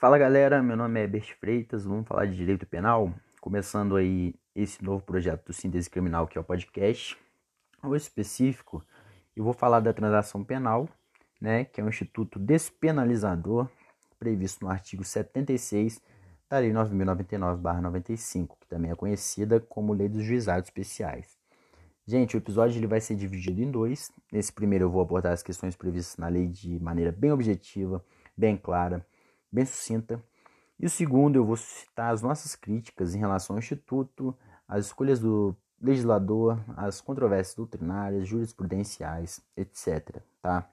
Fala galera, meu nome é Bert Freitas, vamos falar de direito penal, começando aí esse novo projeto do Síntese Criminal que é o podcast. O específico, eu vou falar da transação penal, né, que é um instituto despenalizador previsto no artigo 76 da Lei 9099/95, que também é conhecida como Lei dos Juizados Especiais. Gente, o episódio ele vai ser dividido em dois. Nesse primeiro eu vou abordar as questões previstas na lei de maneira bem objetiva, bem clara bem sucinta. E o segundo, eu vou citar as nossas críticas em relação ao Instituto, as escolhas do legislador, as controvérsias doutrinárias, jurisprudenciais, etc. Tá?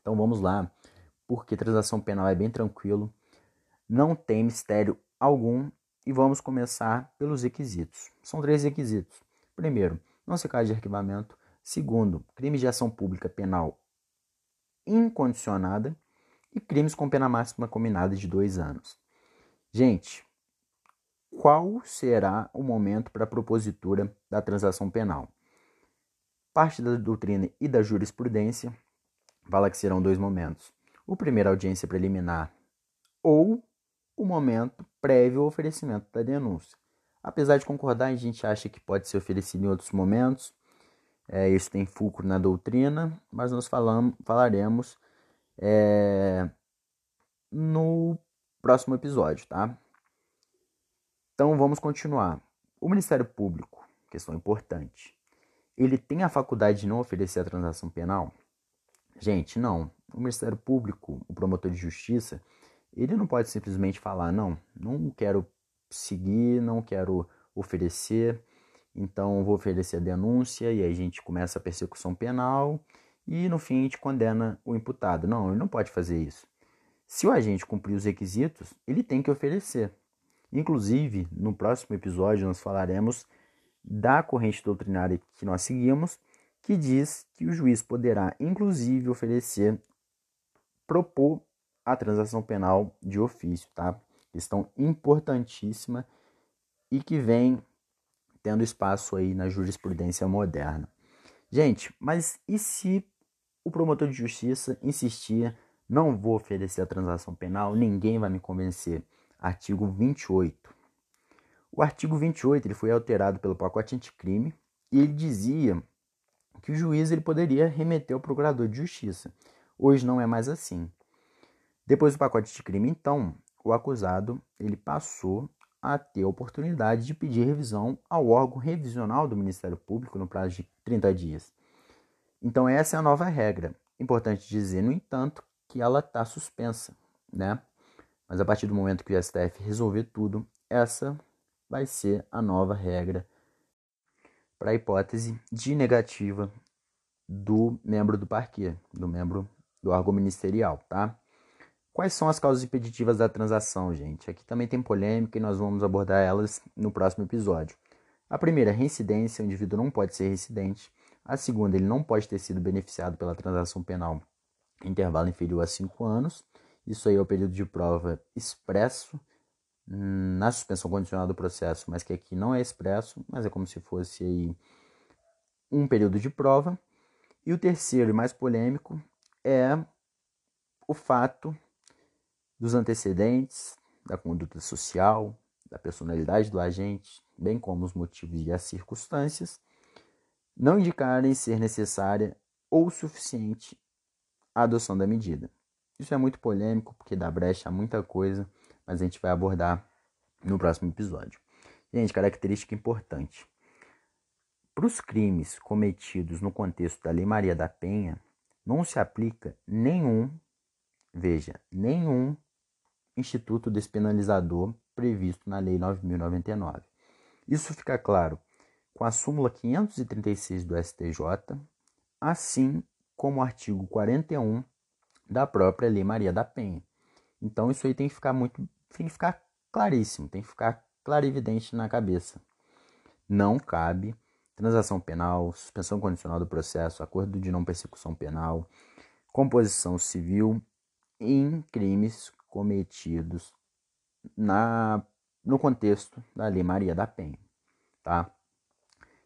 Então vamos lá, porque transação penal é bem tranquilo, não tem mistério algum e vamos começar pelos requisitos. São três requisitos. Primeiro, não se cai de arquivamento. Segundo, crime de ação pública penal incondicionada e crimes com pena máxima combinada de dois anos. Gente, qual será o momento para a propositura da transação penal? Parte da doutrina e da jurisprudência fala que serão dois momentos. O primeiro, audiência preliminar, ou o momento prévio ao oferecimento da denúncia. Apesar de concordar, a gente acha que pode ser oferecido em outros momentos. É, isso tem fulcro na doutrina, mas nós falamos, falaremos é, no próximo episódio, tá? Então vamos continuar. O Ministério Público, questão importante, ele tem a faculdade de não oferecer a transação penal? Gente, não. O Ministério Público, o promotor de justiça, ele não pode simplesmente falar, não, não quero seguir, não quero oferecer, então vou oferecer a denúncia e aí a gente começa a persecução penal e no fim gente condena o imputado. Não, ele não pode fazer isso. Se o agente cumprir os requisitos, ele tem que oferecer. Inclusive, no próximo episódio nós falaremos da corrente doutrinária que nós seguimos, que diz que o juiz poderá, inclusive, oferecer, propor a transação penal de ofício, tá? Questão importantíssima e que vem tendo espaço aí na jurisprudência moderna. Gente, mas e se o promotor de justiça insistia, não vou oferecer a transação penal, ninguém vai me convencer. Artigo 28. O artigo 28 ele foi alterado pelo pacote anticrime e ele dizia que o juiz ele poderia remeter ao procurador de justiça. Hoje não é mais assim. Depois do pacote de crime, então, o acusado ele passou a ter a oportunidade de pedir revisão ao órgão revisional do Ministério Público no prazo de 30 dias. Então essa é a nova regra. Importante dizer, no entanto, que ela está suspensa, né? Mas a partir do momento que o STF resolver tudo, essa vai ser a nova regra para a hipótese de negativa do membro do parquê, do membro do órgão ministerial, tá? Quais são as causas impeditivas da transação, gente? Aqui também tem polêmica e nós vamos abordar elas no próximo episódio. A primeira, reincidência, o indivíduo não pode ser residente. A segunda, ele não pode ter sido beneficiado pela transação penal em intervalo inferior a cinco anos. Isso aí é o período de prova expresso na suspensão condicional do processo, mas que aqui não é expresso, mas é como se fosse aí um período de prova. E o terceiro e mais polêmico é o fato dos antecedentes, da conduta social, da personalidade do agente, bem como os motivos e as circunstâncias, não indicarem ser necessária ou suficiente a adoção da medida. Isso é muito polêmico porque dá brecha a muita coisa, mas a gente vai abordar no próximo episódio. Gente, característica importante. Para os crimes cometidos no contexto da Lei Maria da Penha, não se aplica nenhum, veja, nenhum instituto despenalizador previsto na Lei 9099. Isso fica claro com a súmula 536 do STJ, assim como o artigo 41 da própria Lei Maria da Penha. Então isso aí tem que ficar muito, tem que ficar claríssimo, tem que ficar clarividente na cabeça. Não cabe transação penal, suspensão condicional do processo, acordo de não persecução penal, composição civil em crimes cometidos na no contexto da Lei Maria da Penha, tá?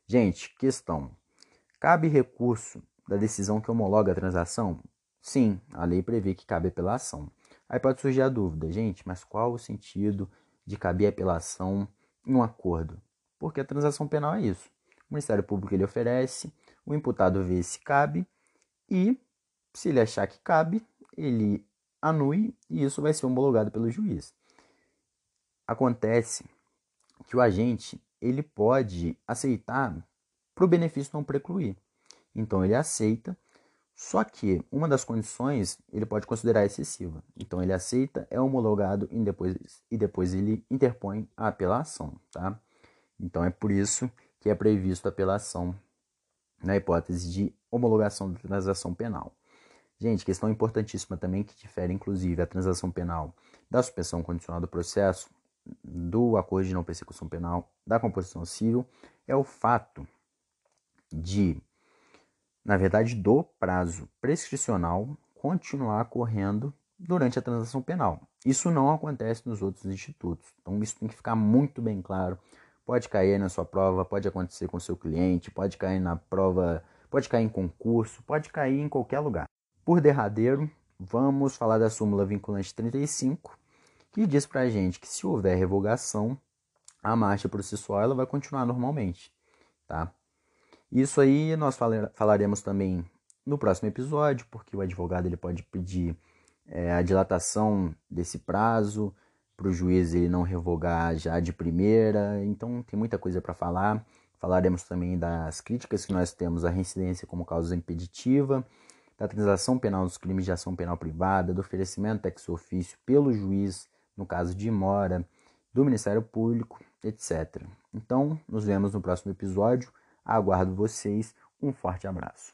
Gente, questão. Cabe recurso da decisão que homologa a transação? Sim, a lei prevê que cabe apelação. Aí pode surgir a dúvida, gente, mas qual o sentido de caber apelação em um acordo? Porque a transação penal é isso. O Ministério Público ele oferece, o imputado vê se cabe e, se ele achar que cabe, ele anui e isso vai ser homologado pelo juiz. Acontece que o agente ele pode aceitar para o benefício não precluir. Então ele aceita, só que uma das condições ele pode considerar excessiva. Então ele aceita, é homologado e depois, e depois ele interpõe a apelação, tá? Então é por isso que é previsto a apelação na hipótese de homologação da transação penal. Gente, questão importantíssima também que difere inclusive a transação penal da suspensão condicional do processo, do acordo de não persecução penal, da composição civil, é o fato de, na verdade, do prazo prescricional continuar correndo durante a transação penal. Isso não acontece nos outros institutos. Então, isso tem que ficar muito bem claro. Pode cair na sua prova, pode acontecer com seu cliente, pode cair na prova, pode cair em concurso, pode cair em qualquer lugar. Por derradeiro, vamos falar da súmula vinculante 35, que diz para a gente que se houver revogação, a marcha processual ela vai continuar normalmente, tá? Isso aí nós falaremos também no próximo episódio, porque o advogado ele pode pedir é, a dilatação desse prazo para o juiz ele não revogar já de primeira. Então tem muita coisa para falar. Falaremos também das críticas que nós temos à reincidência como causa impeditiva, da transação penal dos crimes de ação penal privada, do oferecimento ex ofício pelo juiz no caso de mora, do Ministério Público, etc. Então, nos vemos no próximo episódio. Aguardo vocês. Um forte abraço.